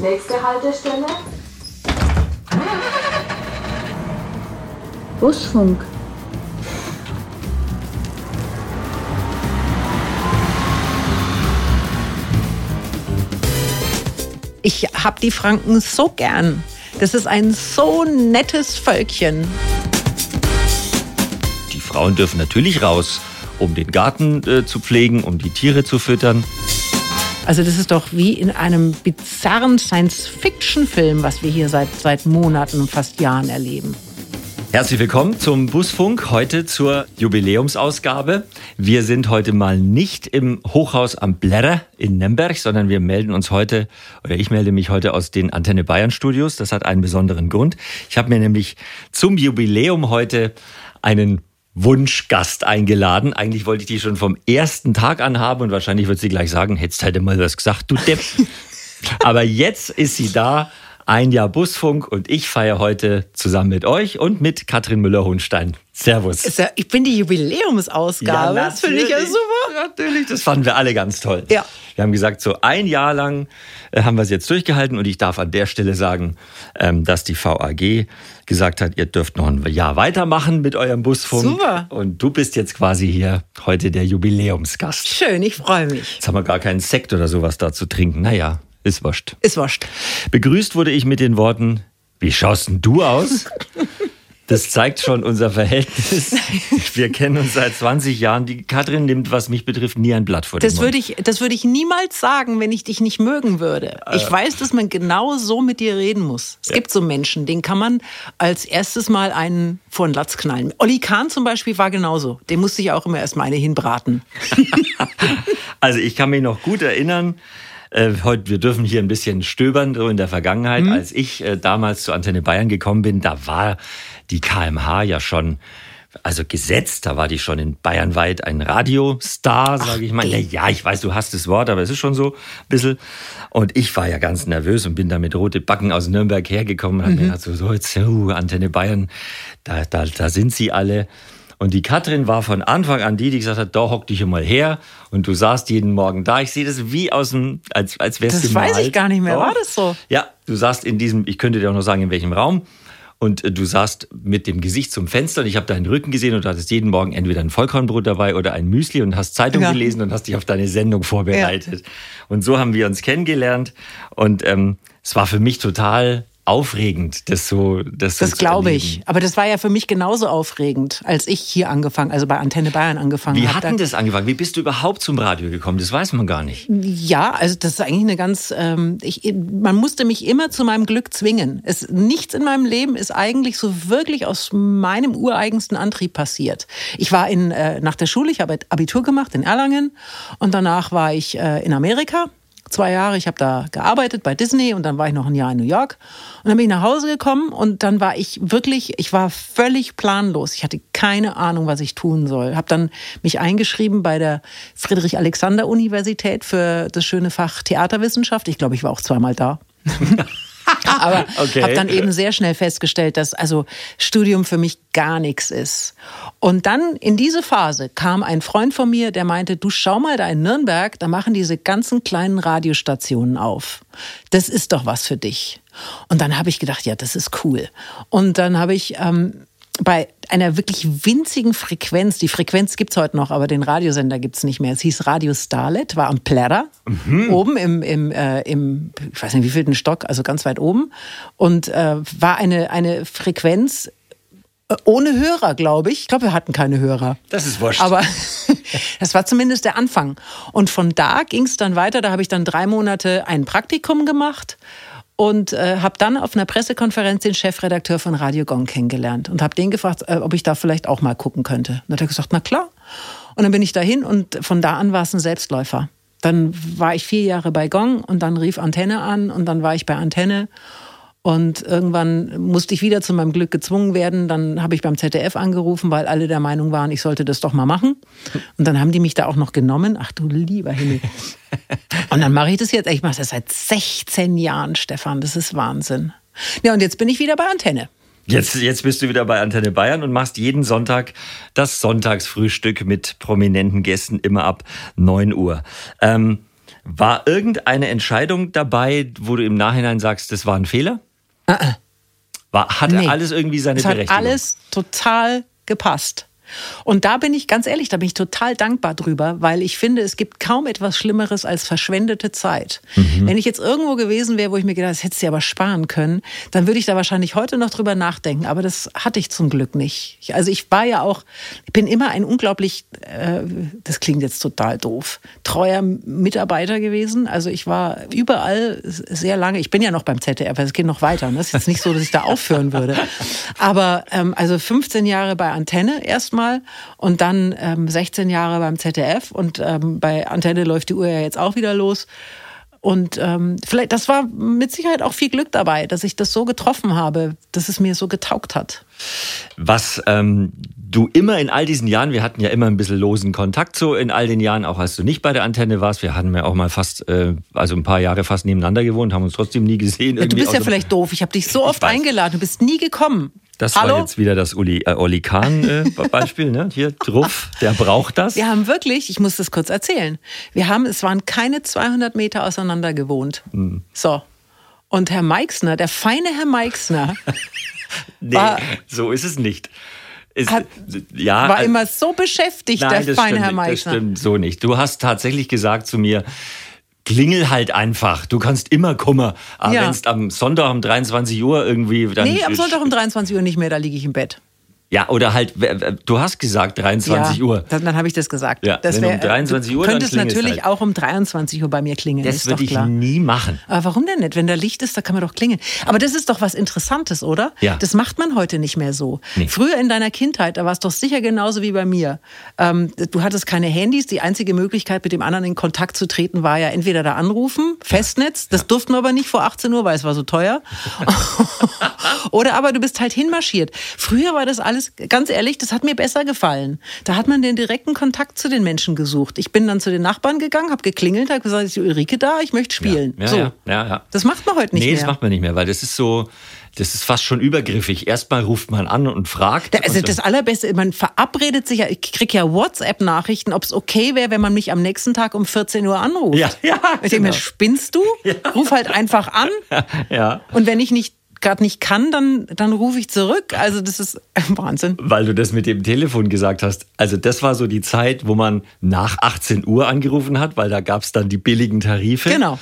Nächste Haltestelle. Busfunk. Ich hab die Franken so gern. Das ist ein so nettes Völkchen. Die Frauen dürfen natürlich raus, um den Garten äh, zu pflegen, um die Tiere zu füttern. Also das ist doch wie in einem bizarren Science-Fiction-Film, was wir hier seit, seit Monaten und fast Jahren erleben. Herzlich willkommen zum Busfunk, heute zur Jubiläumsausgabe. Wir sind heute mal nicht im Hochhaus am Blätter in Nürnberg, sondern wir melden uns heute, oder ich melde mich heute aus den Antenne Bayern Studios. Das hat einen besonderen Grund. Ich habe mir nämlich zum Jubiläum heute einen Wunschgast eingeladen. Eigentlich wollte ich die schon vom ersten Tag an haben und wahrscheinlich wird sie gleich sagen, hättest halt mal was gesagt, du Depp. Aber jetzt ist sie da ein Jahr Busfunk und ich feiere heute zusammen mit euch und mit Katrin Müller-Hohenstein. Servus. Ja, ich bin die Jubiläumsausgabe. Ja, das finde ich ja super. Natürlich, das fanden wir alle ganz toll. Ja. Wir haben gesagt, so ein Jahr lang äh, haben wir es jetzt durchgehalten und ich darf an der Stelle sagen, ähm, dass die VAG gesagt hat, ihr dürft noch ein Jahr weitermachen mit eurem Busfunk. Super. Und du bist jetzt quasi hier heute der Jubiläumsgast. Schön, ich freue mich. Jetzt haben wir gar keinen Sekt oder sowas da zu trinken. Naja, ist wurscht. Ist wurscht. Begrüßt wurde ich mit den Worten, wie schaust denn du aus? Das zeigt schon unser Verhältnis. Wir kennen uns seit 20 Jahren. Die Katrin nimmt, was mich betrifft, nie ein Blatt vor den Das Mund. würde, ich, das würde ich niemals sagen, wenn ich dich nicht mögen würde. Ich weiß, dass man genau so mit dir reden muss. Es gibt so Menschen, denen kann man als erstes mal einen vor den Latz knallen. Olli Kahn zum Beispiel war genauso. Dem musste ich auch immer erst mal eine hinbraten. Also ich kann mich noch gut erinnern, äh, heute, wir dürfen hier ein bisschen stöbern, so in der Vergangenheit. Mhm. Als ich äh, damals zu Antenne Bayern gekommen bin, da war die KMH ja schon, also gesetzt, da war die schon in Bayernweit ein Radiostar, sage ich mal. Ja, ja, ich weiß, du hast das Wort, aber es ist schon so ein bisschen. Und ich war ja ganz nervös und bin da mit rote Backen aus Nürnberg hergekommen und hab mir gedacht, so, so jetzt, uh, Antenne Bayern, da, da, da sind sie alle. Und die Katrin war von Anfang an die, die gesagt hat, da hock dich mal her und du saßt jeden Morgen da. Ich sehe das wie aus dem, als, als wärst Das du weiß ich gar nicht mehr. War das so? Ja, du saßt in diesem, ich könnte dir auch noch sagen, in welchem Raum. Und äh, du saßt mit dem Gesicht zum Fenster und ich habe deinen Rücken gesehen und du hattest jeden Morgen entweder ein Vollkornbrot dabei oder ein Müsli und hast Zeitung Ja. gelesen und hast dich auf deine Sendung vorbereitet. Und so haben wir uns kennengelernt und ähm, es war für mich total aufregend, das so das, so Das glaube ich. Aber das war ja für mich genauso aufregend, als ich hier angefangen, also bei Antenne Bayern angefangen Wie habe. hat denn das angefangen? Wie bist du überhaupt zum Radio gekommen? Das weiß man gar nicht. Ja, also das ist eigentlich eine ganz, ähm, ich, man musste mich immer zu meinem Glück zwingen. Es, nichts in meinem Leben ist eigentlich so wirklich aus meinem ureigensten Antrieb passiert. Ich war in, äh, nach der Schule, ich habe Abitur gemacht in Erlangen und danach war ich äh, in Amerika. Zwei Jahre, ich habe da gearbeitet bei Disney und dann war ich noch ein Jahr in New York. Und dann bin ich nach Hause gekommen und dann war ich wirklich, ich war völlig planlos. Ich hatte keine Ahnung, was ich tun soll. Habe dann mich eingeschrieben bei der Friedrich-Alexander-Universität für das schöne Fach Theaterwissenschaft. Ich glaube, ich war auch zweimal da. Aber Okay. habe dann eben sehr schnell festgestellt, dass also Studium für mich gar nichts ist. Und dann in diese Phase kam ein Freund von mir, der meinte, du schau mal da in Nürnberg, da machen diese ganzen kleinen Radiostationen auf. Das ist doch was für dich. Und dann habe ich gedacht, ja, das ist cool. Und dann habe ich ähm, bei einer wirklich winzigen Frequenz, die Frequenz gibt's heute noch, aber den Radiosender gibt's nicht mehr. Es hieß Radio Starlet, war am Plärrer, oben im, im, äh, im, ich weiß nicht wievielten Stock, also ganz weit oben. Und äh, war eine, eine Frequenz äh, ohne Hörer, glaube ich. Ich glaube, wir hatten keine Hörer. Das ist wurscht. Aber das war zumindest der Anfang. Und von da ging es dann weiter. Da habe ich dann drei Monate ein Praktikum gemacht und äh, habe dann auf einer Pressekonferenz den Chefredakteur von Radio Gong kennengelernt und habe den gefragt, äh, ob ich da vielleicht auch mal gucken könnte. Und dann hat er gesagt, na klar. Und dann bin ich dahin und von da an war es ein Selbstläufer. Dann war ich vier Jahre bei Gong und dann rief Antenne an und dann war ich bei Antenne. Und irgendwann musste ich wieder zu meinem Glück gezwungen werden. Dann habe ich beim ZDF angerufen, weil alle der Meinung waren, ich sollte das doch mal machen. Und dann haben die mich da auch noch genommen. Ach du lieber Himmel. Und dann mache ich das jetzt. Ich mache das seit 16 Jahren, Stefan. Das ist Wahnsinn. Ja, und jetzt bin ich wieder bei Antenne. Jetzt, jetzt bist du wieder bei Antenne Bayern und machst jeden Sonntag das Sonntagsfrühstück mit prominenten Gästen immer ab 9 Uhr. Ähm, War irgendeine Entscheidung dabei, wo du im Nachhinein sagst, das war ein Fehler? Uh -uh. War, hatte nee. alles irgendwie seine es Berechtigung? Hat alles total gepasst. Und da bin ich ganz ehrlich, da bin ich total dankbar drüber, weil ich finde, es gibt kaum etwas Schlimmeres als verschwendete Zeit. Mhm. Wenn ich jetzt irgendwo gewesen wäre, wo ich mir gedacht, das hättest du aber sparen können, dann würde ich da wahrscheinlich heute noch drüber nachdenken. Aber das hatte ich zum Glück nicht. Also ich war ja auch, ich bin immer ein unglaublich, äh, das klingt jetzt total doof, treuer Mitarbeiter gewesen. Also ich war überall sehr lange. Ich bin ja noch beim ZDF, es geht noch weiter. Ne? Es ist jetzt nicht so, dass ich da aufhören würde. Aber ähm, also 15 Jahre bei Antenne erstmal mal und dann ähm, 16 Jahre beim ZDF und ähm, bei Antenne läuft die Uhr ja jetzt auch wieder los. Und ähm, vielleicht, das war mit Sicherheit auch viel Glück dabei, dass ich das so getroffen habe, dass es mir so getaugt hat. Was ähm, du immer in all diesen Jahren, wir hatten ja immer ein bisschen losen Kontakt so in all den Jahren, auch als du nicht bei der Antenne warst. Wir hatten ja auch mal fast, äh, also ein paar Jahre fast nebeneinander gewohnt, haben uns trotzdem nie gesehen. Ja, du bist ja vielleicht doof. Ich habe dich so oft eingeladen, du bist nie gekommen. Das Hallo? war jetzt wieder das Uli, äh, Oli Kahn-Beispiel. Äh, ne? Hier, Druff, der braucht das. Wir haben wirklich, ich muss das kurz erzählen, wir haben, es waren keine 200 Meter auseinander gewohnt. Hm. So. Und Herr Meixner, der feine Herr Meixner. nee, war, so ist es nicht. Ist, hat, ja, war also, immer so beschäftigt, nein, der feine Herr Meixner. Das stimmt so nicht. Du hast tatsächlich gesagt zu mir, klingel halt einfach. Du kannst immer kommen. Aber ja. wenn es am Sonntag um 23 Uhr irgendwie. Dann nee, am Sonntag um 23 Uhr nicht mehr, da liege ich im Bett. Ja, oder halt, du hast gesagt 23 ja, Uhr. Dann, dann habe ich das gesagt. Ja, das wär, um 23 Uhr. Könnte es natürlich halt. auch um 23 Uhr bei mir klingeln. Das würde ich nie machen. Aber warum denn nicht? Wenn da Licht ist, da kann man doch klingeln. Aber das ist doch was Interessantes, oder? Ja. Das macht man heute nicht mehr so. Nee. Früher in deiner Kindheit, da war es doch sicher genauso wie bei mir. Ähm, du hattest keine Handys. Die einzige Möglichkeit, mit dem anderen in Kontakt zu treten, war ja entweder da anrufen, Festnetz. Das ja. durften wir aber nicht vor 18 Uhr, weil es war so teuer. oder aber du bist halt hinmarschiert. Früher war das alles, ganz ehrlich, das hat mir besser gefallen. Da hat man den direkten Kontakt zu den Menschen gesucht. Ich bin dann zu den Nachbarn gegangen, habe geklingelt, habe gesagt, ist Ulrike da, ich möchte spielen. Ja, ja, so. ja, ja, ja. Das macht man heute nicht nee, mehr. Nee, das macht man nicht mehr, weil das ist so, das ist fast schon übergriffig. Erstmal ruft man an und fragt. Also und das Allerbeste, man verabredet sich ja, ich kriege ja WhatsApp-Nachrichten, ob es okay wäre, wenn man mich am nächsten Tag um 14 Uhr anruft. Ja, ja. Ich denke mir, genau. spinnst du? Ja. Ruf halt einfach an. Ja. Und wenn ich nicht gerade nicht kann, dann, dann rufe ich zurück. Also das ist Wahnsinn. Weil du das mit dem Telefon gesagt hast. Also das war so die Zeit, wo man nach 18 Uhr angerufen hat, weil da gab es dann die billigen Tarife. Genau.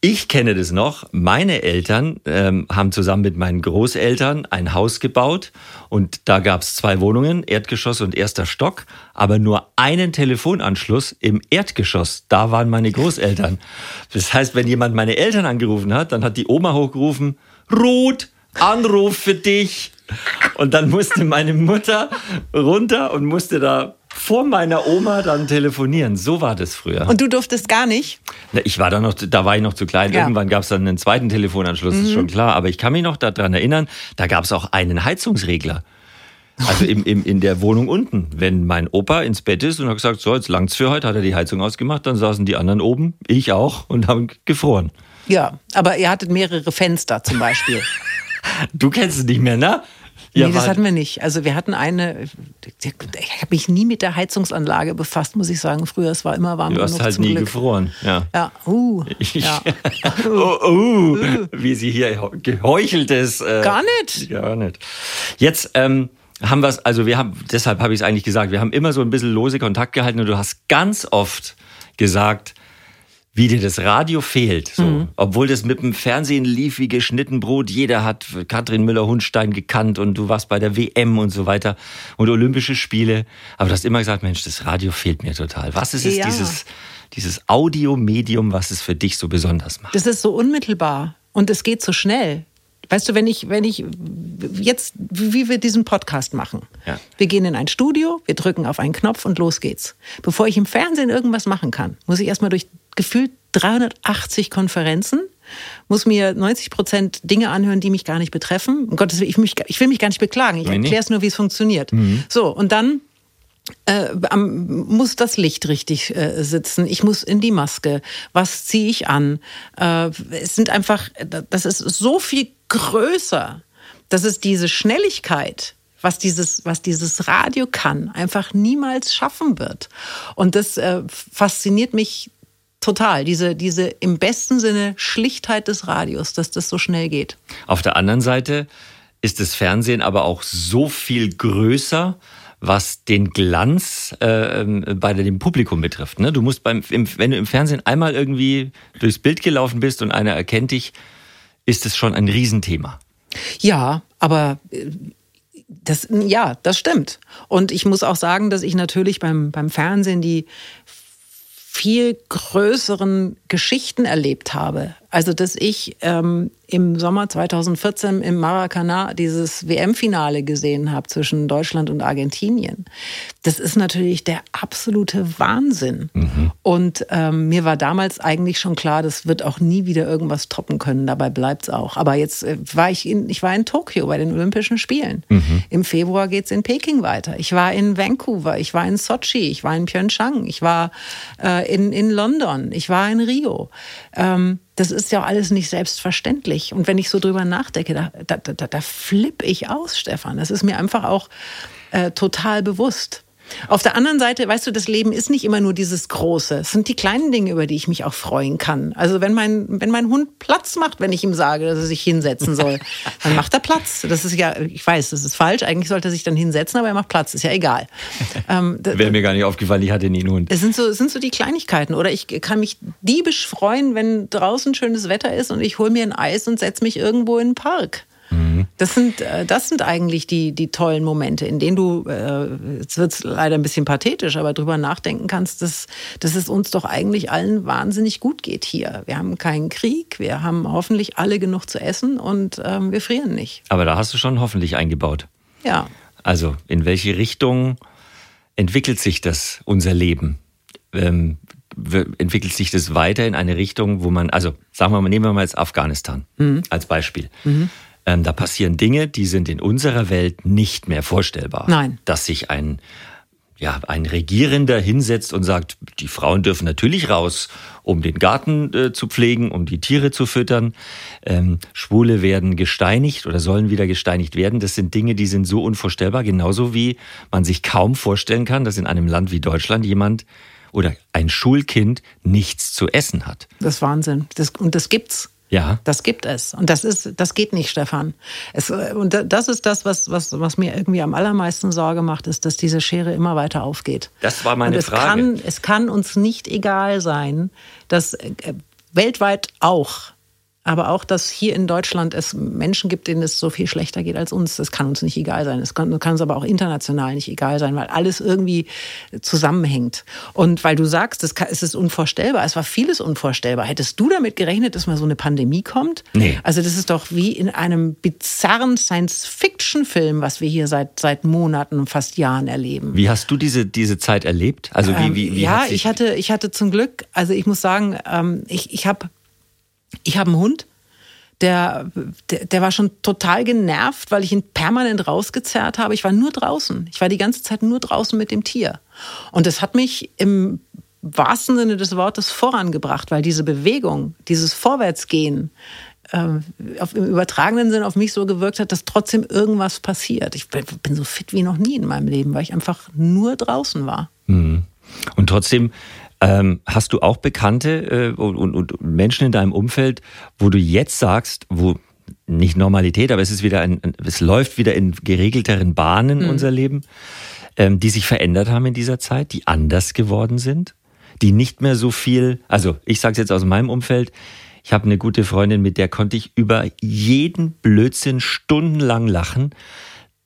Ich kenne das noch. Meine Eltern ähm, haben zusammen mit meinen Großeltern ein Haus gebaut und da gab es zwei Wohnungen, Erdgeschoss und erster Stock, aber nur einen Telefonanschluss im Erdgeschoss. Da waren meine Großeltern. Das heißt, wenn jemand meine Eltern angerufen hat, dann hat die Oma hochgerufen, Ruth, Anruf für dich. Und dann musste meine Mutter runter und musste da vor meiner Oma dann telefonieren. So war das früher. Und du durftest gar nicht? Ich war da noch, da war ich noch zu klein. Ja. Irgendwann gab es dann einen zweiten Telefonanschluss, mhm. ist schon klar. Aber ich kann mich noch daran erinnern, da gab es auch einen Heizungsregler. Also im, im, in der Wohnung unten. Wenn mein Opa ins Bett ist und hat gesagt, so, jetzt langt's für heute, hat er die Heizung ausgemacht, dann saßen die anderen oben, ich auch, und haben gefroren. Ja, aber ihr hattet mehrere Fenster zum Beispiel. du kennst es nicht mehr, ne? Ja, nee, das hatten wir nicht. Also wir hatten eine, ich habe mich nie mit der Heizungsanlage befasst, muss ich sagen. Früher, es war immer warm Du hast halt nie Glück. gefroren. Ja, ja. Uh, ja. oh, uh, wie sie hier geheuchelt ist. Äh, gar nicht. Gar nicht. Jetzt ähm, haben wir es, also wir haben, deshalb habe ich es eigentlich gesagt, wir haben immer so ein bisschen lose Kontakt gehalten und du hast ganz oft gesagt, wie dir das Radio fehlt. So. Mhm. Obwohl das mit dem Fernsehen lief wie geschnitten Brot. Jeder hat Katrin Müller-Hundstein gekannt und du warst bei der WM und so weiter und Olympische Spiele. Aber du hast immer gesagt, Mensch, das Radio fehlt mir total. Was ist es, ja. dieses, dieses Audiomedium, was es für dich so besonders macht? Das ist so unmittelbar und es geht so schnell. Weißt du, wenn ich, wenn ich jetzt, wie wir diesen Podcast machen. Ja. Wir gehen in ein Studio, wir drücken auf einen Knopf und los geht's. Bevor ich im Fernsehen irgendwas machen kann, muss ich erstmal durch gefühlt 380 Konferenzen, muss mir 90 Prozent Dinge anhören, die mich gar nicht betreffen. Um Gottes Willen, ich, mich, ich will mich gar nicht beklagen. Ich erkläre es nur, wie es funktioniert. Mhm. So, und dann äh, muss das Licht richtig äh, sitzen, ich muss in die Maske, was ziehe ich an? Äh, es sind einfach, das ist so viel größer, dass es diese Schnelligkeit, was dieses, was dieses Radio kann, einfach niemals schaffen wird. Und das äh, fasziniert mich total. Diese, diese im besten Sinne Schlichtheit des Radios, dass das so schnell geht. Auf der anderen Seite ist das Fernsehen aber auch so viel größer, was den Glanz äh, bei dem Publikum betrifft. Ne? Du musst beim, im, wenn du im Fernsehen einmal irgendwie durchs Bild gelaufen bist und einer erkennt dich, ist es schon ein Riesenthema. Ja, aber äh, das, ja, das stimmt. Und ich muss auch sagen, dass ich natürlich beim, beim Fernsehen die viel größeren Geschichten erlebt habe. Also, dass ich ähm, im Sommer 2014 im Maracana dieses WM-Finale gesehen habe zwischen Deutschland und Argentinien. Das ist natürlich der absolute Wahnsinn. Mhm. Und ähm, mir war damals eigentlich schon klar, das wird auch nie wieder irgendwas toppen können. Dabei bleibt es auch. Aber jetzt äh, war ich in, ich war in Tokio bei den Olympischen Spielen. Mhm. Im Februar geht es in Peking weiter. Ich war in Vancouver, ich war in Sochi, ich war in Pyeongchang, ich war äh, in, in London, ich war in Rio. Ähm, das ist ja alles nicht selbstverständlich. Und wenn ich so drüber nachdenke, da, da, da, da flippe ich aus, Stefan. Das ist mir einfach auch äh, total bewusst. Auf der anderen Seite, weißt du, das Leben ist nicht immer nur dieses Große. Es sind die kleinen Dinge, über die ich mich auch freuen kann. Also wenn mein, wenn mein Hund Platz macht, wenn ich ihm sage, dass er sich hinsetzen soll, dann macht er Platz. Das ist ja, ich weiß, das ist falsch. Eigentlich sollte er sich dann hinsetzen, aber er macht Platz. Ist ja egal. Ähm, Wäre mir gar nicht aufgefallen, ich hatte nie einen Hund. Es sind so, es sind so die Kleinigkeiten. Oder ich kann mich diebisch freuen, wenn draußen schönes Wetter ist und ich hole mir ein Eis und setze mich irgendwo in den Park. Mhm. Das sind, äh, das sind eigentlich die, die tollen Momente, in denen du, äh, jetzt wird es leider ein bisschen pathetisch, aber drüber nachdenken kannst, dass, dass es uns doch eigentlich allen wahnsinnig gut geht hier. Wir haben keinen Krieg, wir haben hoffentlich alle genug zu essen und ähm, wir frieren nicht. Aber da hast du schon hoffentlich eingebaut. Ja. Also, in welche Richtung entwickelt sich das, unser Leben? Ähm, entwickelt sich das weiter in eine Richtung, wo man, also sagen wir mal, nehmen wir mal jetzt Afghanistan mhm. als Beispiel. Mhm. Ähm, da passieren Dinge, die sind in unserer Welt nicht mehr vorstellbar. Nein. Dass sich ein ja, ein Regierender hinsetzt und sagt, die Frauen dürfen natürlich raus, um den Garten äh, zu pflegen, um die Tiere zu füttern. Ähm, Schwule werden gesteinigt oder sollen wieder gesteinigt werden. Das sind Dinge, die sind so unvorstellbar, genauso wie man sich kaum vorstellen kann, dass in einem Land wie Deutschland jemand oder ein Schulkind nichts zu essen hat. Das ist Wahnsinn. Das, und das gibt's. Ja. Das gibt es. Und das ist, das geht nicht, Stefan. Es, und das ist das, was, was, was mir irgendwie am allermeisten Sorge macht, ist, dass diese Schere immer weiter aufgeht. Das war meine und es Frage. Kann, es kann uns nicht egal sein, dass äh, weltweit auch aber auch, dass hier in Deutschland es Menschen gibt, denen es so viel schlechter geht als uns. Das kann uns nicht egal sein. Es kann, kann uns aber auch international nicht egal sein, weil alles irgendwie zusammenhängt. Und weil du sagst, es, kann, es ist unvorstellbar. Es war vieles unvorstellbar. Hättest du damit gerechnet, dass mal so eine Pandemie kommt? Nee. Also das ist doch wie in einem bizarren Science-Fiction-Film, was wir hier seit, seit Monaten, fast Jahren erleben. Wie hast du diese, diese Zeit erlebt? Also wie, wie, wie ja, ich hatte, ich hatte zum Glück, also ich muss sagen, ähm, ich, ich habe ich habe einen Hund, der, der, der, war schon total genervt, weil ich ihn permanent rausgezerrt habe. Ich war nur draußen. Ich war die ganze Zeit nur draußen mit dem Tier. Und das hat mich im wahrsten Sinne des Wortes vorangebracht, weil diese Bewegung, dieses Vorwärtsgehen, äh, auf, im übertragenen Sinn auf mich so gewirkt hat, dass trotzdem irgendwas passiert. Ich bin, bin so fit wie noch nie in meinem Leben, weil ich einfach nur draußen war. Mhm. Und trotzdem ähm, hast du auch Bekannte äh, und, und, Menschen in deinem Umfeld, wo du jetzt sagst, wo nicht Normalität, aber es ist wieder ein, es läuft wieder in geregelteren Bahnen mhm. unser Leben, ähm, die sich verändert haben in dieser Zeit, die anders geworden sind, die nicht mehr so viel, also ich sage es jetzt aus meinem Umfeld, ich habe eine gute Freundin, mit der konnte ich über jeden Blödsinn stundenlang lachen.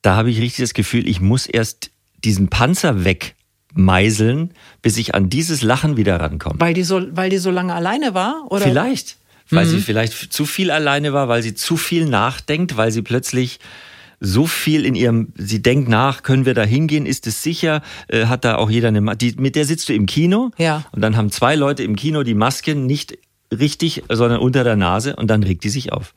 Da habe ich richtig das Gefühl, ich muss erst diesen Panzer weg meißeln, bis ich an dieses Lachen wieder rankomme. Weil die so, weil die so lange alleine war? Oder? Vielleicht. Weil mhm. sie vielleicht zu viel alleine war, weil sie zu viel nachdenkt, weil sie plötzlich so viel in ihrem, sie denkt nach, können wir da hingehen, ist es sicher, äh, hat da auch jeder eine, die, mit der sitzt du im Kino ja. und dann haben zwei Leute im Kino die Maske nicht richtig, sondern unter der Nase und dann regt die sich auf.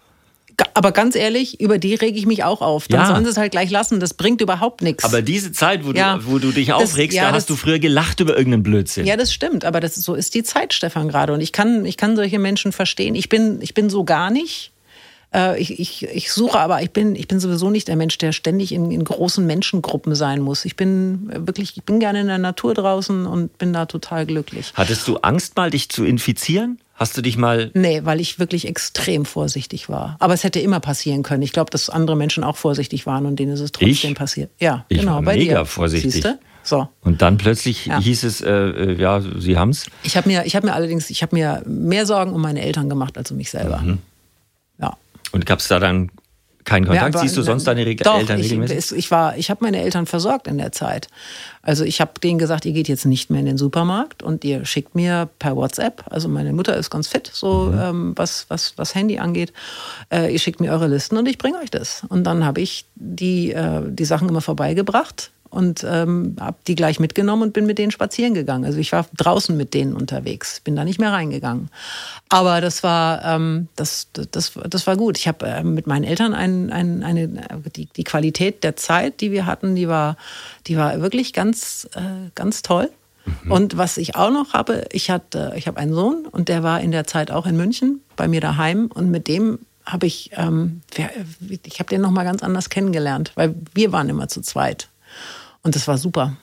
Aber ganz ehrlich, über die rege ich mich auch auf. Dann ja. sollen sie es halt gleich lassen. Das bringt überhaupt nichts. Aber diese Zeit, wo, ja. du, wo du dich aufregst, das, ja, da hast du früher gelacht über irgendeinen Blödsinn. Ja, das stimmt. Aber das, so ist die Zeit, Stefan, gerade. Und ich kann, ich kann solche Menschen verstehen. Ich bin, ich bin so gar nicht. Äh, ich, ich, ich suche aber, ich bin, ich bin sowieso nicht der Mensch, der ständig in, in großen Menschengruppen sein muss. Ich bin wirklich, ich bin gerne in der Natur draußen und bin da total glücklich. Hattest du Angst mal, dich zu infizieren? Hast du dich mal. Nee, weil ich wirklich extrem vorsichtig war. Aber es hätte immer passieren können. Ich glaube, dass andere Menschen auch vorsichtig waren und denen ist es trotzdem ich? passiert. Ja, ich genau. War bei mega dir. vorsichtig. Siehste? So. Und dann plötzlich ja. hieß es, äh, äh ja, Sie haben's. Ich habe mir, ich habe mir allerdings, ich habe mir mehr Sorgen um meine Eltern gemacht als um mich selber. Mhm. Ja. Und gab es da dann keinen Kontakt? Ja, Siehst du sonst deine Reg doch, Eltern regelmäßig? Ich, ich, war, ich habe meine Eltern versorgt in der Zeit. Also ich habe denen gesagt, ihr geht jetzt nicht mehr in den Supermarkt und ihr schickt mir per WhatsApp, also meine Mutter ist ganz fit, so mhm. ähm, was, was, was Handy angeht, äh, ihr schickt mir eure Listen und ich bringe euch das. Und dann habe ich die, äh, die Sachen immer vorbeigebracht und ähm, habe die gleich mitgenommen und bin mit denen spazieren gegangen. Also ich war draußen mit denen unterwegs, bin da nicht mehr reingegangen. Aber das war, ähm, das, das, das war gut. Ich habe äh, mit meinen Eltern ein, ein, eine, die, die Qualität der Zeit, die wir hatten, die war, die war wirklich ganz, äh, ganz toll. Mhm. Und was ich auch noch habe, ich hatte, ich habe einen Sohn und der war in der Zeit auch in München bei mir daheim und mit dem habe ich, ähm, ich habe den noch mal ganz anders kennengelernt, weil wir waren immer zu zweit. Und das war super.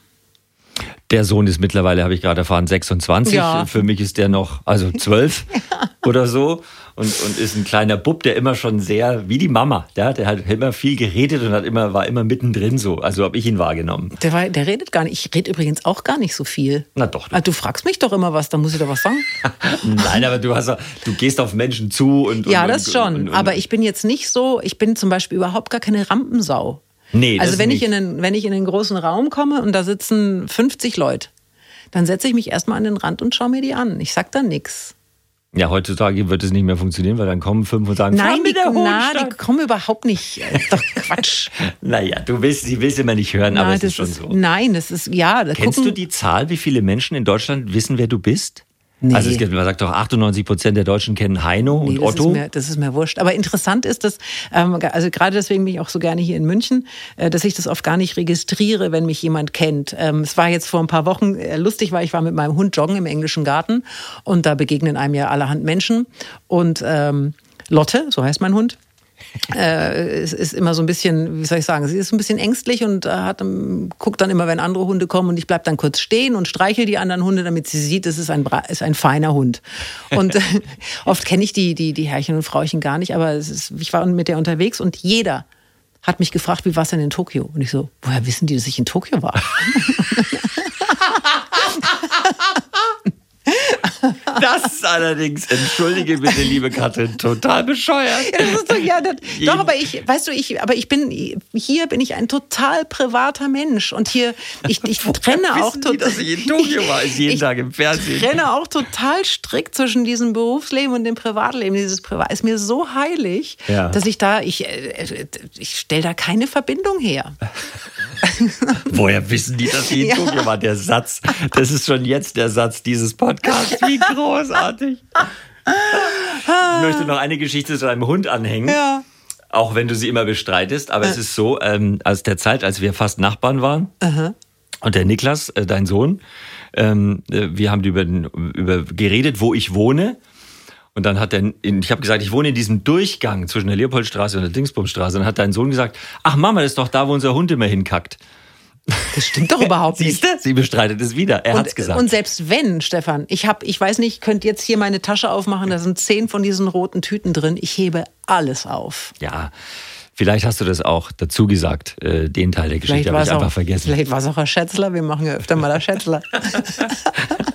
Der Sohn ist mittlerweile, habe ich gerade erfahren, 26. Ja. Für mich ist der noch, also 12 ja. oder so. Und, und ist ein kleiner Bub, der immer schon sehr, wie die Mama, der, der hat immer viel geredet und hat immer, war immer mittendrin so. Also habe ich ihn wahrgenommen. Der, war, der redet gar nicht. Ich rede übrigens auch gar nicht so viel. Na doch. Du. Ah, du fragst mich doch immer was, da muss ich doch was sagen. Nein, aber du, hast, du gehst auf Menschen zu und. Ja, und, das schon. Und, aber ich bin jetzt nicht so, ich bin zum Beispiel überhaupt gar keine Rampensau. Nee, also wenn nicht. ich, in einen, wenn ich in einen großen Raum komme und da sitzen 50 Leute, dann setze ich mich erstmal an den Rand und schaue mir die an. Ich sag dann nichts. Ja, heutzutage wird es nicht mehr funktionieren, weil dann kommen fünf und sagen, Nein, die, na, die kommen überhaupt nicht. Das ist doch Quatsch. naja, du willst, sie willst immer nicht hören, na, aber es ist schon ist, so. Nein, das ist, ja. Da Kennst du die Zahl, wie viele Menschen in Deutschland wissen, wer du bist? Nee. Also es gibt, man sagt doch, 98 Prozent der Deutschen kennen Heino nee, und Otto. Ist mir, das ist mir wurscht. Aber interessant ist dass, ähm, also gerade deswegen bin ich auch so gerne hier in München, äh, dass ich das oft gar nicht registriere, wenn mich jemand kennt. Ähm, es war jetzt vor ein paar Wochen äh, lustig, weil ich war mit meinem Hund joggen im englischen Garten und da begegnen einem ja allerhand Menschen. Und ähm, Lotte, so heißt mein Hund, äh, ist, ist immer so ein bisschen, wie soll ich sagen, sie ist ein bisschen ängstlich und äh, hat, ähm, guckt dann immer, wenn andere Hunde kommen und ich bleibe dann kurz stehen und streichel die anderen Hunde, damit sie sieht, es ist ein, ist ein feiner Hund. Und oft kenne ich die, die, die Herrchen und Frauchen gar nicht, aber ist, ich war mit der unterwegs und jeder hat mich gefragt, wie war es denn in Tokio? Und ich so, woher wissen die, dass ich in Tokio war? Das ist allerdings, entschuldige bitte, liebe Katrin, total bescheuert. Ja, das ist doch, ja, das, doch, aber ich, weißt du, ich, aber ich bin, hier bin ich ein total privater Mensch und hier, ich, ich trenne auch total. dass ich in Tokio war, ist jeden ich Tag im Fernsehen. Ich trenne auch total strikt zwischen diesem Berufsleben und dem Privatleben. Dieses Privat ist mir so heilig, ja. dass ich da, ich, äh, ich stelle da keine Verbindung her. Woher wissen die, dass ich in ja. Tokio war? Der Satz, das ist schon jetzt der Satz dieses Podcasts. Wie großartig. Ich möchte noch eine Geschichte zu deinem Hund anhängen. Ja. Auch wenn du sie immer bestreitest. Aber äh. es ist so, ähm, aus der Zeit, als wir fast Nachbarn waren, Aha. und der Niklas, äh, dein Sohn, ähm, äh, wir haben über, über geredet, wo ich wohne. Und dann hat er, ich habe gesagt, ich wohne in diesem Durchgang zwischen der Leopoldstraße und der Dingsbumstraße. Und dann hat dein Sohn gesagt, ach Mama, das ist doch da, wo unser Hund immer hinkackt. Das stimmt doch überhaupt nicht. Siehst du? Sie bestreitet es wieder. Er hat es gesagt. Und selbst wenn, Stefan, ich habe, ich weiß nicht, ich könnte jetzt hier meine Tasche aufmachen, da sind zehn von diesen roten Tüten drin. Ich hebe alles auf. Ja. Vielleicht hast du das auch dazu gesagt, äh, den Teil der Geschichte habe ich einfach auch, vergessen. Vielleicht war es auch ein Schätzler, wir machen ja öfter mal ein Schätzler.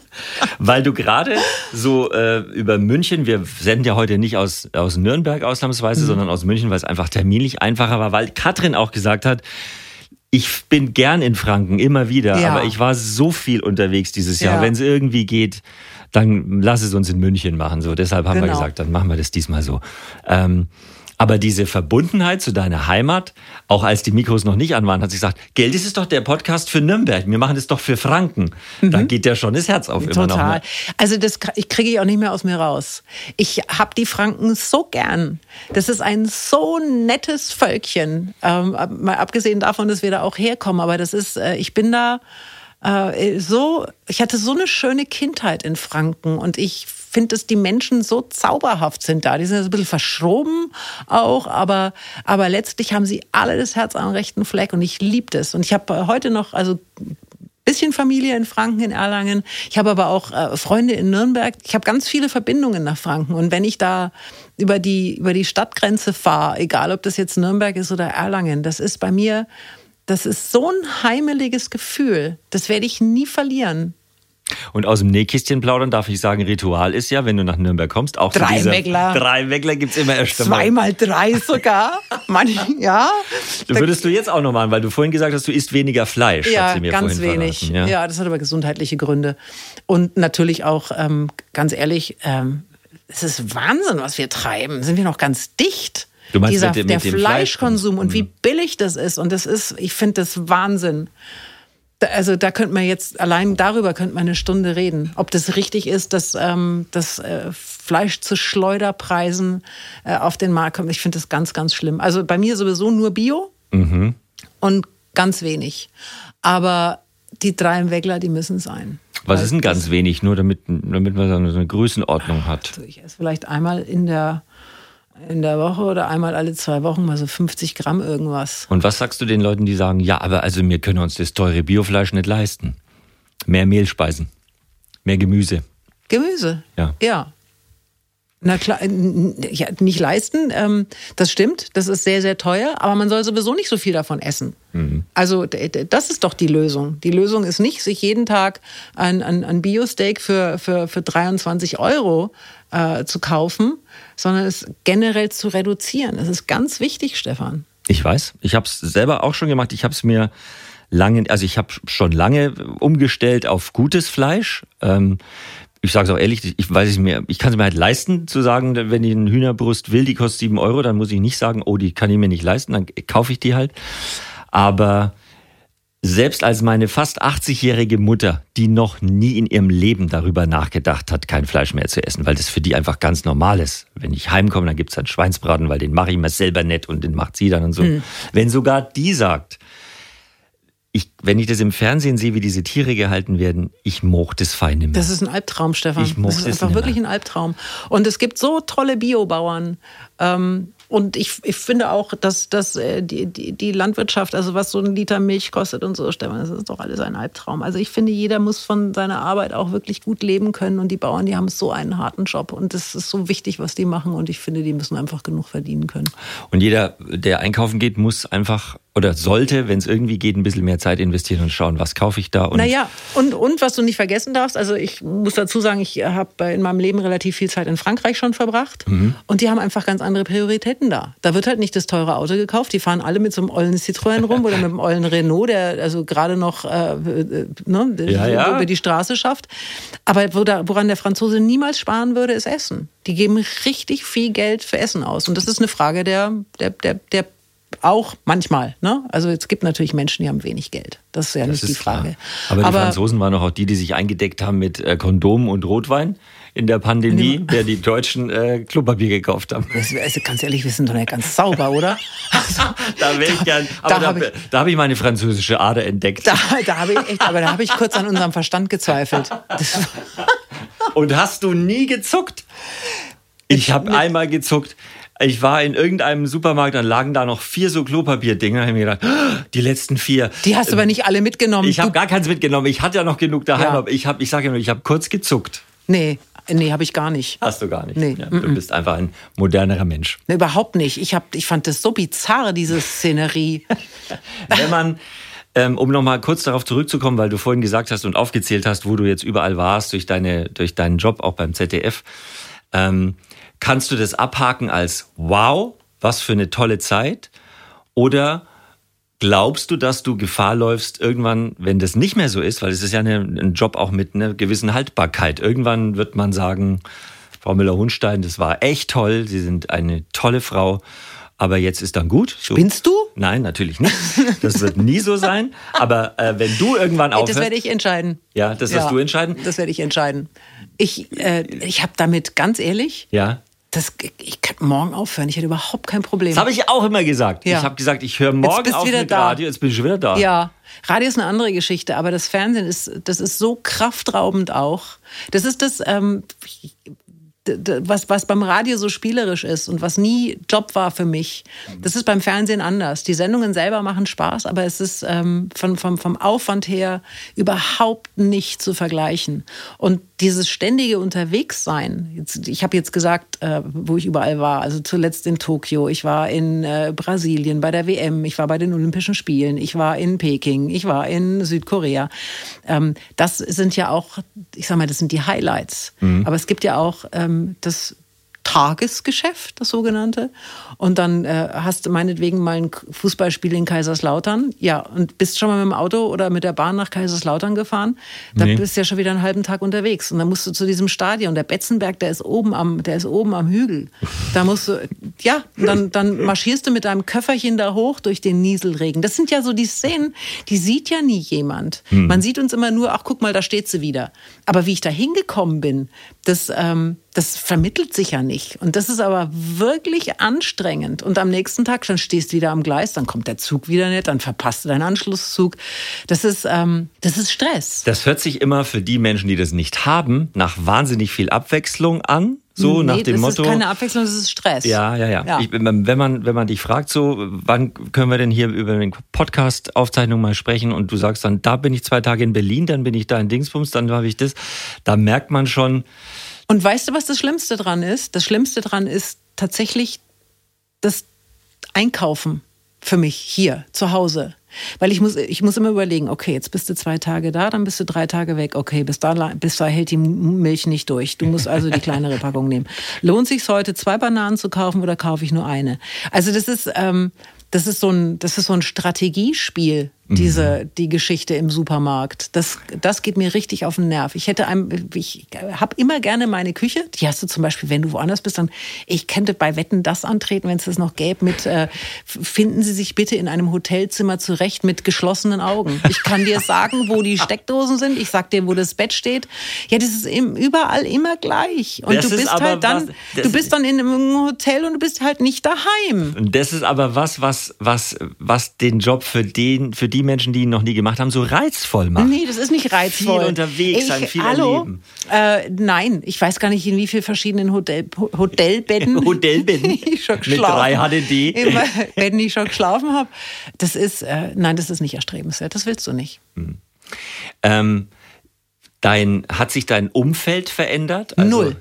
Weil du gerade so äh, über München, wir senden ja heute nicht aus, aus Nürnberg ausnahmsweise, mhm. sondern aus München, weil es einfach terminlich einfacher war, weil Katrin auch gesagt hat, ich bin gern in Franken, immer wieder, ja. aber ich war so viel unterwegs dieses Jahr. Ja. Wenn es irgendwie geht, dann lass es uns in München machen. So, deshalb haben genau. wir gesagt, dann machen wir das diesmal so. Ähm, aber diese Verbundenheit zu deiner Heimat, auch als die Mikros noch nicht an waren, hat sie gesagt, Geld ist es doch der Podcast für Nürnberg. Wir machen das doch für Franken. Mhm. Dann geht ja schon das Herz auf Total. immer noch. Ne? Also das kriege ich auch nicht mehr aus mir raus. Ich habe die Franken so gern. Das ist ein so nettes Völkchen. Ähm, mal abgesehen davon, dass wir da auch herkommen. Aber das ist, äh, ich bin da äh, so, ich hatte so eine schöne Kindheit in Franken und ich finde, dass die Menschen so zauberhaft sind da. Die sind ein bisschen verschroben auch, aber, aber letztlich haben sie alle das Herz am rechten Fleck und ich liebe das. Und ich habe heute noch, also bisschen Familie in Franken, in Erlangen. Ich habe aber auch äh, Freunde in Nürnberg. Ich habe ganz viele Verbindungen nach Franken. Und wenn ich da über die, über die Stadtgrenze fahre, egal ob das jetzt Nürnberg ist oder Erlangen, das ist bei mir, das ist so ein heimeliges Gefühl. Das werde ich nie verlieren. Und aus dem Nähkistchen plaudern darf ich sagen, Ritual ist ja, wenn du nach Nürnberg kommst, auch drei dieser, Weckler. Drei Weckler gibt es immer erst einmal. Zweimal drei sogar. Man, ja. Das würdest du jetzt auch noch machen, weil du vorhin gesagt hast, du isst weniger Fleisch. Ja, ganz wenig. Ja. ja. das hat aber gesundheitliche Gründe. Und natürlich auch, ähm, ganz ehrlich, ähm, es ist Wahnsinn, was wir treiben. Sind wir noch ganz dicht? Du meinst Dieser, mit dem, der mit dem Fleischkonsum und wie mhm. billig das ist. Und das ist, ich finde das Wahnsinn also da könnte man jetzt allein darüber könnte man eine Stunde reden, ob das richtig ist, dass ähm, das äh, Fleisch zu Schleuderpreisen äh, auf den Markt kommt. Ich finde das ganz, ganz schlimm. Also bei mir sowieso nur Bio mhm. und ganz wenig. Aber die drei im Wegler, die müssen sein. Was ist denn ganz wenig, nur damit, damit man so eine Größenordnung hat? Also ich esse vielleicht einmal in der in der Woche oder einmal alle zwei Wochen mal so 50 Gramm irgendwas. Und was sagst du den Leuten, die sagen, ja, aber also wir können uns das teure Biofleisch nicht leisten? Mehr Mehlspeisen, mehr Gemüse. Gemüse? Ja. Ja. Na klar, ja, nicht leisten, ähm, das stimmt, das ist sehr, sehr teuer, aber man soll sowieso nicht so viel davon essen. Mhm. Also das ist doch die Lösung. Die Lösung ist nicht, sich jeden Tag ein, ein, ein Bio-Steak für, für, für 23 Euro äh, zu kaufen, sondern es generell zu reduzieren. Das ist ganz wichtig, Stefan. Ich weiß, ich habe es selber auch schon gemacht. Ich habe es mir lange, also ich habe schon lange umgestellt auf gutes Fleisch. Ähm, ich sage es auch ehrlich, ich weiß es mir, ich kann es mir halt leisten zu sagen, wenn ich eine Hühnerbrust will, die kostet sieben Euro, dann muss ich nicht sagen, oh, die kann ich mir nicht leisten, dann kaufe ich die halt. Aber selbst als meine fast 80-jährige Mutter, die noch nie in ihrem Leben darüber nachgedacht hat, kein Fleisch mehr zu essen, weil das für die einfach ganz normal ist. Wenn ich heimkomme, dann gibt es dann Schweinsbraten, weil den mache ich mir selber nett und den macht sie dann und so. Mhm. Wenn sogar die sagt, ich, wenn ich das im Fernsehen sehe, wie diese Tiere gehalten werden, ich mochte es fein mehr. Das ist ein Albtraum, Stefan. Ich das ist einfach wirklich ein Albtraum. Und es gibt so tolle Biobauern. Ähm, und ich, ich finde auch, dass, dass äh, die, die, die Landwirtschaft, also was so ein Liter Milch kostet und so, Stefan, das ist doch alles ein Albtraum. Also ich finde, jeder muss von seiner Arbeit auch wirklich gut leben können. Und die Bauern, die haben so einen harten Job. Und das ist so wichtig, was die machen. Und ich finde, die müssen einfach genug verdienen können. Und jeder, der einkaufen geht, muss einfach oder sollte, wenn es irgendwie geht, ein bisschen mehr Zeit investieren und schauen, was kaufe ich da. Und naja, und, und was du nicht vergessen darfst, also ich muss dazu sagen, ich habe in meinem Leben relativ viel Zeit in Frankreich schon verbracht mhm. und die haben einfach ganz andere Prioritäten da. Da wird halt nicht das teure Auto gekauft, die fahren alle mit so einem ollen Citroën rum oder mit einem ollen Renault, der also gerade noch äh, äh ne, ja, ja. über die Straße schafft. Aber wo da, woran der Franzose niemals sparen würde, ist Essen. Die geben richtig viel Geld für Essen aus und das ist eine Frage der, der, der, der auch manchmal. Ne? Also es gibt natürlich Menschen, die haben wenig Geld. Das ist ja das nicht ist die Frage. Aber, Aber, die Franzosen waren doch auch die, die sich eingedeckt haben mit äh, Kondomen und Rotwein in der Pandemie, der die Deutschen äh, Klopapier gekauft haben. Also ganz ehrlich, wir sind doch nicht ganz sauber, oder? Also, da wäre ich gern. Aber da, da habe ich, hab ich, meine französische Ader entdeckt. Da, da habe ich echt, aber da habe ich kurz an unserem Verstand gezweifelt. und hast du nie gezuckt? Ich habe einmal gezuckt. Ich war in irgendeinem Supermarkt, dann lagen da noch vier so Klopapierdinger. Da habe ich mir gedacht, oh, die letzten vier. Die hast du aber nicht alle mitgenommen. Ich habe gar keins mitgenommen. Ich hatte ja noch genug daheim. Ja. Ich, hab, ich sage ja nur, ich habe kurz gezuckt. Nee, Nee, habe ich gar nicht. Hast du gar nicht. Nee. Ja, du bist einfach ein modernerer Mensch. Nee, überhaupt nicht. Ich, hab, ich fand das so bizarr, diese Szenerie. Wenn man, ähm, um nochmal kurz darauf zurückzukommen, weil du vorhin gesagt hast und aufgezählt hast, wo du jetzt überall warst, durch, deine, durch deinen Job auch beim ZDF. Ähm, Kannst du das abhaken als wow, was für eine tolle Zeit? Oder glaubst du, dass du Gefahr läufst, irgendwann, wenn das nicht mehr so ist, weil es ist ja eine, ein Job auch mit einer gewissen Haltbarkeit. Irgendwann wird man sagen, Frau Müller-Hunstein, das war echt toll, Sie sind eine tolle Frau. Aber jetzt ist dann gut. So. Spinnst du? Nein, natürlich nicht. Das wird nie so sein. Aber äh, wenn du irgendwann aufhörst... Das werde ich entscheiden. Ja, das wirst ja, du entscheiden? Das werde ich entscheiden. Ich, äh, ich habe damit, ganz ehrlich, ja. Das, ich kann morgen aufhören. Ich hätte überhaupt kein Problem. Das habe ich auch immer gesagt. Ja. Ich habe gesagt, ich höre morgen auf mit da. Radio. Jetzt bin ich schon wieder da. Ja, Radio ist eine andere Geschichte, aber das Fernsehen ist, das ist so kraftraubend auch. Das ist das, ähm, was, was beim Radio so spielerisch ist und was nie Job war für mich, das ist beim Fernsehen anders. Die Sendungen selber machen Spaß, aber es ist ähm, von, vom, vom Aufwand her überhaupt nicht zu vergleichen. Und dieses ständige Unterwegssein, ich habe jetzt gesagt, äh, wo ich überall war, also zuletzt in Tokio, ich war in äh, Brasilien bei der WM, ich war bei den Olympischen Spielen, ich war in Peking, ich war in Südkorea. Ähm, das sind ja auch, ich sag mal, das sind die Highlights. Mhm. Aber es gibt ja auch ähm, das Tagesgeschäft, das sogenannte. Und dann äh, hast du meinetwegen mal ein Fußballspiel in Kaiserslautern. Ja, und bist schon mal mit dem Auto oder mit der Bahn nach Kaiserslautern gefahren. Da nee. bist du ja schon wieder einen halben Tag unterwegs. Und dann musst du zu diesem Stadion. Der Betzenberg, der ist oben am, der ist oben am Hügel. Da musst du, ja, dann, dann marschierst du mit deinem Köfferchen da hoch durch den Nieselregen. Das sind ja so die Szenen, die sieht ja nie jemand. Hm. Man sieht uns immer nur, ach guck mal, da steht sie wieder. Aber wie ich da hingekommen bin, das, ähm, das vermittelt sich ja nicht. Und das ist aber wirklich anstrengend. Und am nächsten Tag, dann stehst du wieder am Gleis, dann kommt der Zug wieder nicht, dann verpasst du deinen Anschlusszug. Das ist, ähm, das ist Stress. Das hört sich immer für die Menschen, die das nicht haben, nach wahnsinnig viel Abwechslung an. So nee, nach dem das Motto. Das ist keine Abwechslung, das ist Stress. Ja, ja, ja. ja. Ich, wenn, man, wenn man dich fragt, so, wann können wir denn hier über den Podcast-Aufzeichnung mal sprechen und du sagst dann, da bin ich zwei Tage in Berlin, dann bin ich da in Dingsbums, dann habe ich das. Da merkt man schon. Und weißt du, was das Schlimmste dran ist? Das Schlimmste dran ist tatsächlich das Einkaufen für mich hier zu Hause. Weil ich muss, ich muss immer überlegen, okay, jetzt bist du zwei Tage da, dann bist du drei Tage weg. Okay, bis da, bis da hält die Milch nicht durch. Du musst also die kleinere Packung nehmen. Lohnt sich heute, zwei Bananen zu kaufen oder kaufe ich nur eine? Also das ist, ähm, das ist so ein, das ist so ein Strategiespiel, diese mhm. die Geschichte im Supermarkt. Das, das geht mir richtig auf den Nerv. Ich hätte einem, ich habe immer gerne meine Küche. Die hast du zum Beispiel, wenn du woanders bist, dann ich könnte bei Wetten das antreten, wenn es das noch gäbe. Mit äh, finden Sie sich bitte in einem Hotelzimmer zurecht mit geschlossenen Augen. Ich kann dir sagen, wo die Steckdosen sind. Ich sag dir, wo das Bett steht. Ja, das ist überall immer gleich. Und das du bist halt dann, was, du bist dann in einem Hotel und du bist halt nicht daheim. Und das ist aber was, was, was, was den Job für den, für die die Menschen, die ihn noch nie gemacht haben, so reizvoll macht. Nee, das ist nicht reizvoll. Viel unterwegs sein, viel hallo? erleben. Äh, nein, ich weiß gar nicht, in wie vielen verschiedenen Hotel, Hotelbetten. Hotelbetten. ich schon Mit drei HDD. Immer, wenn ich schon geschlafen habe. Das ist, äh, nein, das ist nicht erstrebenswert. Das willst du nicht. Hm. Ähm, dein, hat sich dein Umfeld verändert? Also, Null.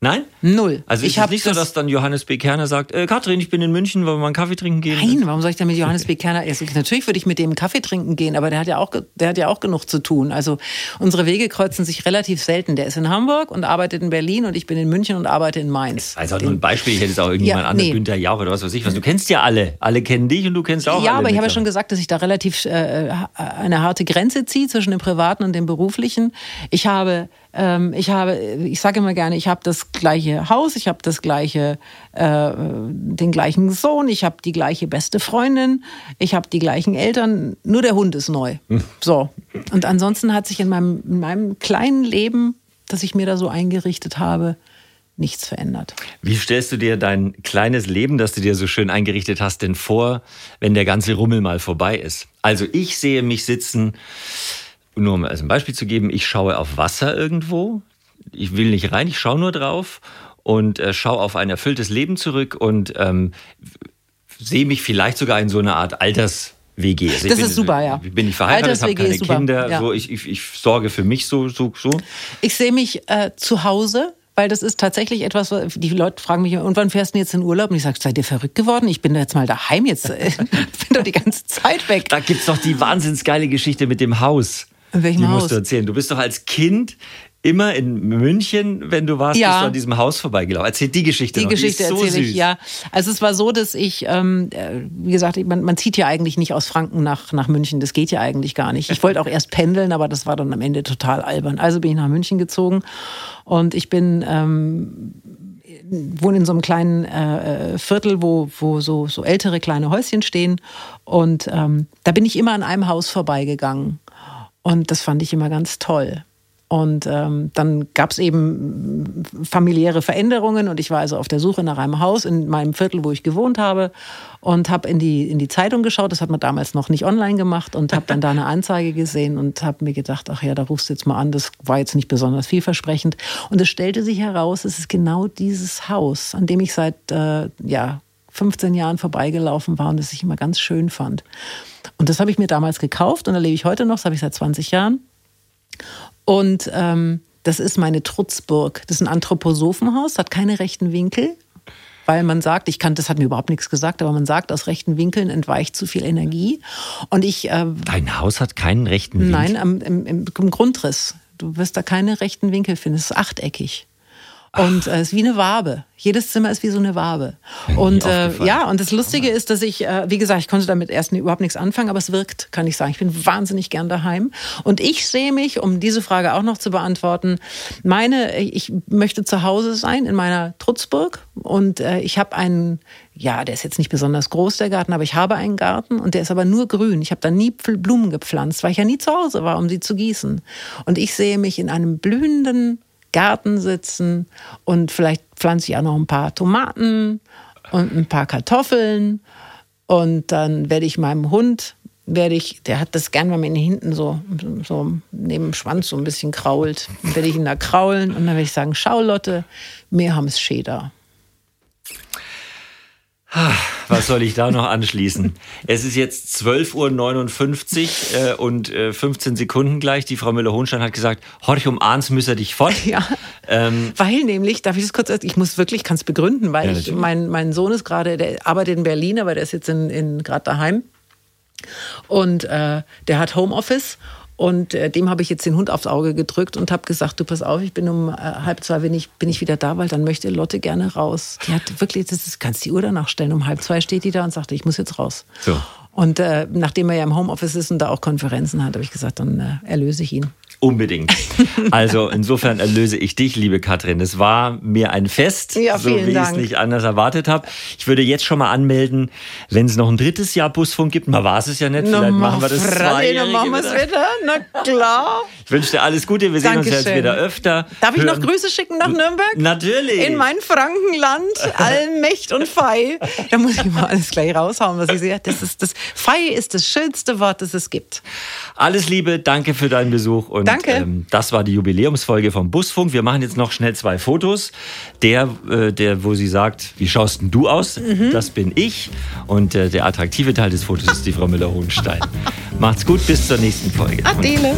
Nein? Null. Also ich ist es nicht so, dass dann Johannes B. Kerner sagt, äh, Katrin, ich bin in München, wollen wir mal einen Kaffee trinken gehen? Nein, warum soll ich denn mit Johannes B. Kerner? Natürlich würde ich mit dem Kaffee trinken gehen, aber der hat ja auch, der hat ja auch genug zu tun. Also unsere Wege kreuzen sich relativ selten. Der ist in Hamburg und arbeitet in Berlin und ich bin in München und arbeite in Mainz. Also nur ein Beispiel, ich hätte es auch irgendjemand ja, nee. Günther Jauch oder was weiß ich was. Du kennst ja alle. Alle kennen dich und du kennst auch ja, alle. Ja, aber ich habe ja schon gesagt, dass ich da relativ äh, eine harte Grenze ziehe zwischen dem Privaten und dem Beruflichen. Ich habe ähm, ich habe, ich sage immer gerne, ich habe das gleiche Haus, ich habe das gleiche, äh, den gleichen Sohn, ich habe die gleiche beste Freundin, ich habe die gleichen Eltern, nur der Hund ist neu. Hm. So. Und ansonsten hat sich in meinem, in meinem kleinen Leben, das ich mir da so eingerichtet habe, nichts verändert. Wie stellst du dir dein kleines Leben, das du dir so schön eingerichtet hast, denn vor, wenn der ganze Rummel mal vorbei ist? Also ich sehe mich sitzen nur um als ein Beispiel zu geben, ich schaue auf Wasser irgendwo. Ich will nicht rein, ich schaue nur drauf und äh, schaue auf ein erfülltes Leben zurück und ähm, sehe mich vielleicht sogar in so einer Art Alters- WG. Also das bin, ist super, ja. Bin ich verheiratet, habe keine Kinder, ja. so, ich, ich, ich, sorge für mich so, so, so. Ich sehe mich äh, zu Hause, weil das ist tatsächlich etwas, die Leute fragen mich, und wann fährst du jetzt in Urlaub? Und ich sage, seid ihr verrückt geworden? Ich bin da jetzt mal daheim, jetzt äh, bin doch die ganze Zeit weg. Da gibt es doch die wahnsinns geile Geschichte mit dem Haus. In welchem die Haus? musst du erzählen. Du bist doch als Kind immer in München, wenn du warst, ja. bist du an diesem Haus vorbeigelaufen. Erzähl die Geschichte Die noch. Geschichte die erzähle so ich, ja. Also es war so, dass ich, ähm, äh, wie gesagt, man, man zieht ja eigentlich nicht aus Franken nach, nach München. Das geht ja eigentlich gar nicht. Ich wollte auch erst pendeln, aber das war dann am Ende total albern. Also bin ich nach München gezogen und ich bin... Ähm, wohne in so einem kleinen äh, äh Viertel, wo, wo so, so ältere kleine Häuschen stehen. Und ähm, da bin ich immer an einem Haus vorbeigegangen. Und das fand ich immer ganz toll. Und ähm, dann gab es eben familiäre Veränderungen und ich war also auf der Suche nach einem Haus in meinem Viertel, wo ich gewohnt habe und habe in die, in die Zeitung geschaut. Das hat man damals noch nicht online gemacht und habe dann da eine Anzeige gesehen und habe mir gedacht, ach ja, da rufst du jetzt mal an. Das war jetzt nicht besonders vielversprechend. Und es stellte sich heraus, es ist genau dieses Haus, an dem ich seit äh, ja, 15 Jahren vorbeigelaufen war und das ich immer ganz schön fand. Und das habe ich mir damals gekauft und da lebe ich heute noch, das habe ich seit 20 Jahren. Und ähm, das ist meine Trutzburg. Das ist ein Anthroposophenhaus, hat keine rechten Winkel, weil man sagt, ich kann, das hat mir überhaupt nichts gesagt, aber man sagt, aus rechten Winkeln entweicht zu viel Energie. Und ich. Äh, Dein Haus hat keinen rechten Winkel? Nein, im, im, im Grundriss. Du wirst da keine rechten Winkel finden. Es ist achteckig. Und äh, es ist wie eine Wabe. Jedes Zimmer ist wie so eine Wabe. Und äh, ja, und das Lustige ist, dass ich, äh, wie gesagt, ich konnte damit erst überhaupt nichts anfangen, aber es wirkt, kann ich sagen. Ich bin wahnsinnig gern daheim. Und ich sehe mich, um diese Frage auch noch zu beantworten, meine, ich möchte zu Hause sein in meiner Trutzburg. Und äh, ich habe einen, ja, der ist jetzt nicht besonders groß, der Garten, aber ich habe einen Garten und der ist aber nur grün. Ich habe da nie Blumen gepflanzt, weil ich ja nie zu Hause war, um sie zu gießen. Und ich sehe mich in einem blühenden Garten sitzen und vielleicht pflanze ich auch noch ein paar Tomaten und ein paar Kartoffeln und dann werde ich meinem Hund werde ich, der hat das gern, wenn man ihn hinten so, so neben dem Schwanz so ein bisschen krault, dann werde ich ihn da kraulen und dann werde ich sagen, schau Lotte, wir haben es Schäder. Was soll ich da noch anschließen? Es ist jetzt 12.59 Uhr äh, und äh, 15 Sekunden gleich. Die Frau Müller-Hohenstein hat gesagt, Horch um Ahns müsse dich fort. Ja, ähm, weil nämlich, darf ich das kurz, ich muss wirklich, kann es begründen, weil ja, ich, mein, mein Sohn ist gerade, der arbeitet in Berlin, aber der ist jetzt in, in gerade daheim. Und äh, der hat Homeoffice und äh, dem habe ich jetzt den Hund aufs Auge gedrückt und habe gesagt, du pass auf, ich bin um äh, halb zwei, bin ich, bin ich wieder da, weil dann möchte Lotte gerne raus. Die hat wirklich, das ist, kannst die Uhr danach stellen. Um halb zwei steht die da und sagte, ich muss jetzt raus. So. Und äh, nachdem er ja im Homeoffice ist und da auch Konferenzen hat, habe ich gesagt, dann äh, erlöse ich ihn. Unbedingt. Also insofern erlöse ich dich, liebe Katrin. Es war mir ein Fest, ja, so wie ich es nicht anders erwartet habe. Ich würde jetzt schon mal anmelden, wenn es noch ein drittes Jahr Busfunk gibt. Mal war es ja nicht. Vielleicht machen wir das zwei. Dann machen wir es wieder. Na klar. Ich wünsche dir alles Gute. Wir sehen Dankeschön. uns jetzt wieder öfter. Darf ich noch Grüße schicken nach Nürnberg? Natürlich. In mein Frankenland, Allmächt und Fei. Da muss ich mal alles gleich raushauen, was ich sehe. Das ist das Fei ist das schönste Wort, das es gibt. Alles Liebe, danke für deinen Besuch und danke. Ähm, das war die Jubiläumsfolge vom Busfunk. Wir machen jetzt noch schnell zwei Fotos. Der, äh, der wo sie sagt, wie schaust denn du aus? Mhm. Das bin ich. Und äh, der attraktive Teil des Fotos ist die Frau Müller-Hohenstein. Macht's gut, bis zur nächsten Folge. Adele.